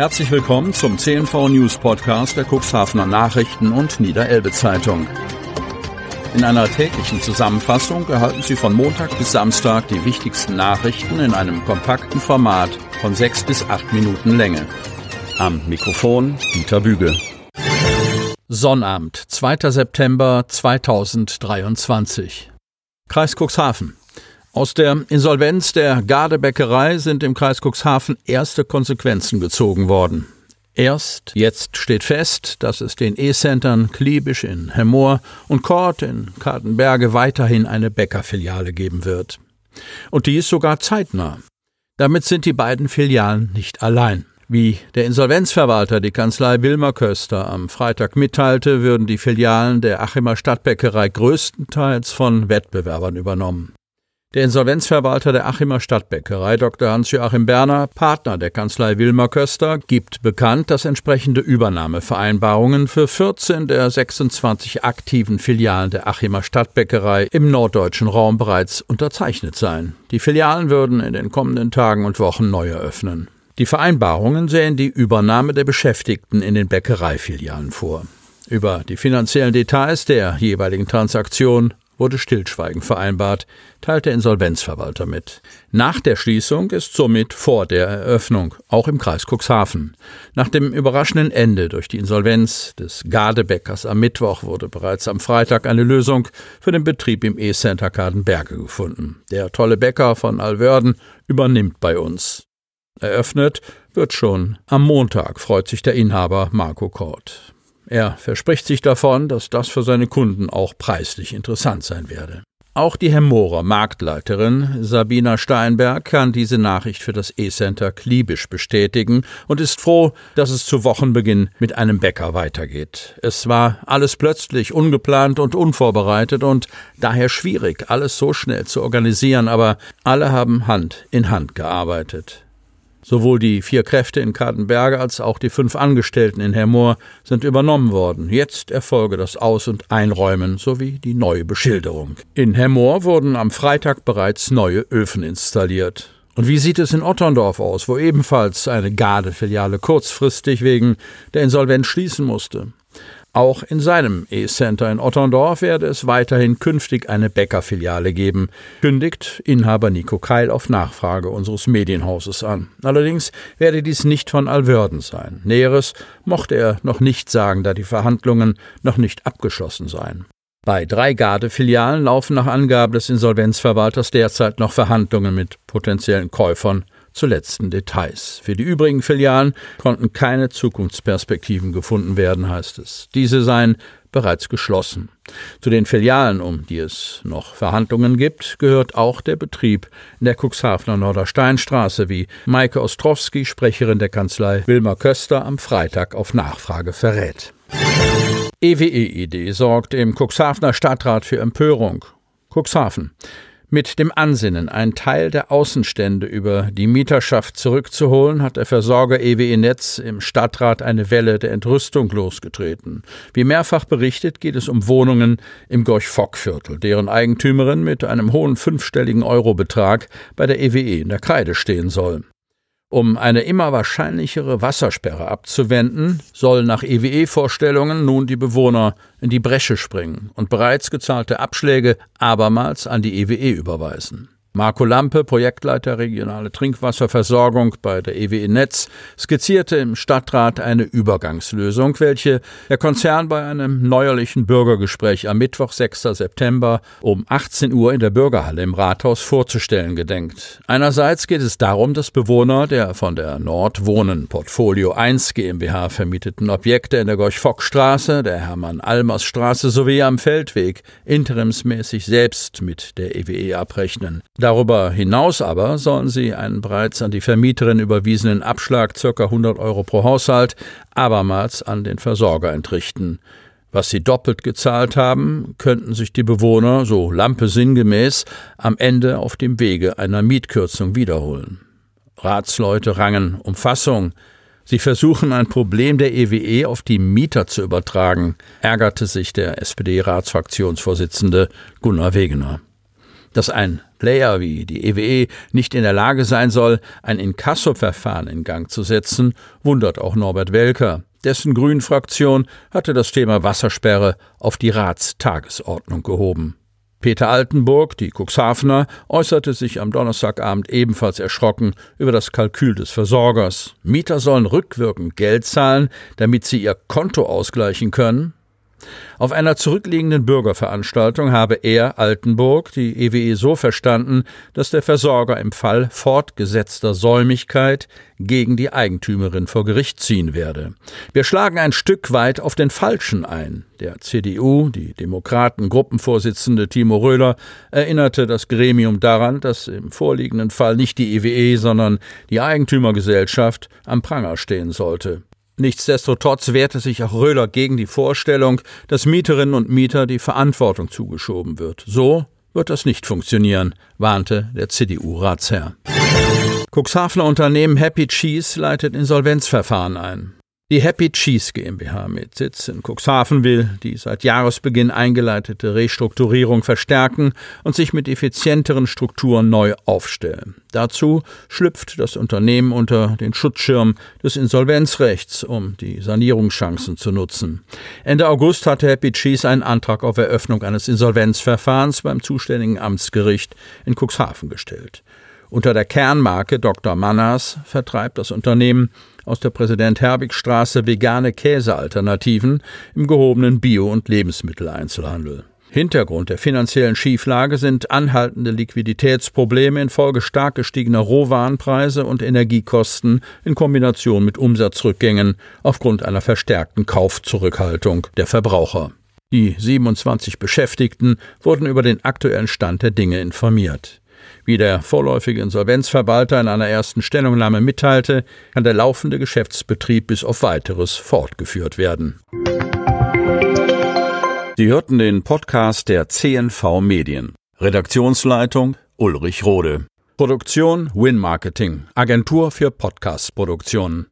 Herzlich willkommen zum CNV News Podcast der Cuxhavener Nachrichten und Niederelbe Zeitung. In einer täglichen Zusammenfassung erhalten Sie von Montag bis Samstag die wichtigsten Nachrichten in einem kompakten Format von sechs bis acht Minuten Länge. Am Mikrofon Dieter Büge. Sonnabend, 2. September 2023. Kreis Cuxhaven. Aus der Insolvenz der Gardebäckerei sind im Kreis Cuxhaven erste Konsequenzen gezogen worden. Erst jetzt steht fest, dass es den E-Centern Kliebisch in Hemmoor und Kort in Kartenberge weiterhin eine Bäckerfiliale geben wird. Und dies sogar zeitnah. Damit sind die beiden Filialen nicht allein. Wie der Insolvenzverwalter die Kanzlei Wilmer Köster am Freitag mitteilte, würden die Filialen der Achimer Stadtbäckerei größtenteils von Wettbewerbern übernommen. Der Insolvenzverwalter der Achimer Stadtbäckerei, Dr. Hans-Joachim Berner, Partner der Kanzlei Wilmer Köster, gibt bekannt, dass entsprechende Übernahmevereinbarungen für 14 der 26 aktiven Filialen der Achimer Stadtbäckerei im norddeutschen Raum bereits unterzeichnet seien. Die Filialen würden in den kommenden Tagen und Wochen neu eröffnen. Die Vereinbarungen sehen die Übernahme der Beschäftigten in den Bäckereifilialen vor. Über die finanziellen Details der jeweiligen Transaktion wurde Stillschweigen vereinbart, teilt der Insolvenzverwalter mit. Nach der Schließung ist somit vor der Eröffnung, auch im Kreis Cuxhaven. Nach dem überraschenden Ende durch die Insolvenz des Gardebäckers am Mittwoch wurde bereits am Freitag eine Lösung für den Betrieb im E-Center Kadenberge gefunden. Der tolle Bäcker von Alwörden übernimmt bei uns. Eröffnet wird schon am Montag, freut sich der Inhaber Marco Kort. Er verspricht sich davon, dass das für seine Kunden auch preislich interessant sein werde. Auch die Hemmorer Marktleiterin Sabina Steinberg kann diese Nachricht für das E-Center Kliebisch bestätigen und ist froh, dass es zu Wochenbeginn mit einem Bäcker weitergeht. Es war alles plötzlich ungeplant und unvorbereitet und daher schwierig, alles so schnell zu organisieren, aber alle haben Hand in Hand gearbeitet. Sowohl die vier Kräfte in Kartenberge als auch die fünf Angestellten in Hermoor sind übernommen worden. Jetzt erfolge das Aus- und Einräumen sowie die neue Beschilderung. In Hermoor wurden am Freitag bereits neue Öfen installiert. Und wie sieht es in Otterndorf aus, wo ebenfalls eine Gardefiliale kurzfristig wegen der Insolvenz schließen musste? Auch in seinem E-Center in Otterndorf werde es weiterhin künftig eine Bäckerfiliale geben, kündigt Inhaber Nico Keil auf Nachfrage unseres Medienhauses an. Allerdings werde dies nicht von Alwörden sein. Näheres mochte er noch nicht sagen, da die Verhandlungen noch nicht abgeschlossen seien. Bei drei Gardefilialen laufen nach Angabe des Insolvenzverwalters derzeit noch Verhandlungen mit potenziellen Käufern zu letzten Details. Für die übrigen Filialen konnten keine Zukunftsperspektiven gefunden werden, heißt es. Diese seien bereits geschlossen. Zu den Filialen, um die es noch Verhandlungen gibt, gehört auch der Betrieb in der Cuxhavener Nordersteinstraße, wie Maike Ostrowski, Sprecherin der Kanzlei Wilma Köster, am Freitag auf Nachfrage verrät. EWE-Idee sorgt im Cuxhavener Stadtrat für Empörung. Cuxhaven. Mit dem Ansinnen, einen Teil der Außenstände über die Mieterschaft zurückzuholen, hat der Versorger EWE Netz im Stadtrat eine Welle der Entrüstung losgetreten. Wie mehrfach berichtet, geht es um Wohnungen im Gorch-Fock-Viertel, deren Eigentümerin mit einem hohen fünfstelligen Eurobetrag bei der EWE in der Kreide stehen soll. Um eine immer wahrscheinlichere Wassersperre abzuwenden, sollen nach EWE-Vorstellungen nun die Bewohner in die Bresche springen und bereits gezahlte Abschläge abermals an die EWE überweisen. Marco Lampe, Projektleiter regionale Trinkwasserversorgung bei der EWE Netz, skizzierte im Stadtrat eine Übergangslösung, welche der Konzern bei einem neuerlichen Bürgergespräch am Mittwoch, 6. September um 18 Uhr in der Bürgerhalle im Rathaus vorzustellen gedenkt. Einerseits geht es darum, dass Bewohner der von der Nordwohnen Portfolio 1 GmbH vermieteten Objekte in der Gorch-Fock-Straße, der Hermann-Almers-Straße sowie am Feldweg interimsmäßig selbst mit der EWE abrechnen. Darüber hinaus aber sollen sie einen bereits an die Vermieterin überwiesenen Abschlag ca. 100 Euro pro Haushalt abermals an den Versorger entrichten. Was sie doppelt gezahlt haben, könnten sich die Bewohner, so Lampe sinngemäß, am Ende auf dem Wege einer Mietkürzung wiederholen. Ratsleute rangen um Fassung. Sie versuchen ein Problem der EWE e auf die Mieter zu übertragen, ärgerte sich der SPD-Ratsfraktionsvorsitzende Gunnar Wegener. Dass ein Player wie die EWE e nicht in der Lage sein soll, ein Inkasso-Verfahren in Gang zu setzen, wundert auch Norbert Welker. Dessen Grünen-Fraktion hatte das Thema Wassersperre auf die Ratstagesordnung gehoben. Peter Altenburg, die Cuxhavener, äußerte sich am Donnerstagabend ebenfalls erschrocken über das Kalkül des Versorgers. Mieter sollen rückwirkend Geld zahlen, damit sie ihr Konto ausgleichen können. Auf einer zurückliegenden Bürgerveranstaltung habe er, Altenburg, die EWE e so verstanden, dass der Versorger im Fall fortgesetzter Säumigkeit gegen die Eigentümerin vor Gericht ziehen werde. Wir schlagen ein Stück weit auf den Falschen ein. Der CDU, die Demokraten-Gruppenvorsitzende Timo Röhler, erinnerte das Gremium daran, dass im vorliegenden Fall nicht die EWE, e, sondern die Eigentümergesellschaft am Pranger stehen sollte. Nichtsdestotrotz wehrte sich auch Röhler gegen die Vorstellung, dass Mieterinnen und Mieter die Verantwortung zugeschoben wird. So wird das nicht funktionieren, warnte der CDU-Ratsherr. Cuxhavener Unternehmen Happy Cheese leitet Insolvenzverfahren ein. Die Happy Cheese GmbH mit Sitz in Cuxhaven will die seit Jahresbeginn eingeleitete Restrukturierung verstärken und sich mit effizienteren Strukturen neu aufstellen. Dazu schlüpft das Unternehmen unter den Schutzschirm des Insolvenzrechts, um die Sanierungschancen zu nutzen. Ende August hatte Happy Cheese einen Antrag auf Eröffnung eines Insolvenzverfahrens beim zuständigen Amtsgericht in Cuxhaven gestellt. Unter der Kernmarke Dr. Manners vertreibt das Unternehmen aus der Präsident Herbig Straße vegane Käsealternativen im gehobenen Bio- und Lebensmitteleinzelhandel. Hintergrund der finanziellen Schieflage sind anhaltende Liquiditätsprobleme infolge stark gestiegener Rohwarenpreise und Energiekosten in Kombination mit Umsatzrückgängen aufgrund einer verstärkten Kaufzurückhaltung der Verbraucher. Die 27 Beschäftigten wurden über den aktuellen Stand der Dinge informiert. Wie der vorläufige Insolvenzverwalter in einer ersten Stellungnahme mitteilte, kann der laufende Geschäftsbetrieb bis auf weiteres fortgeführt werden. Sie hörten den Podcast der CNV Medien. Redaktionsleitung Ulrich Rode. Produktion Win Marketing, Agentur für Podcast-Produktionen.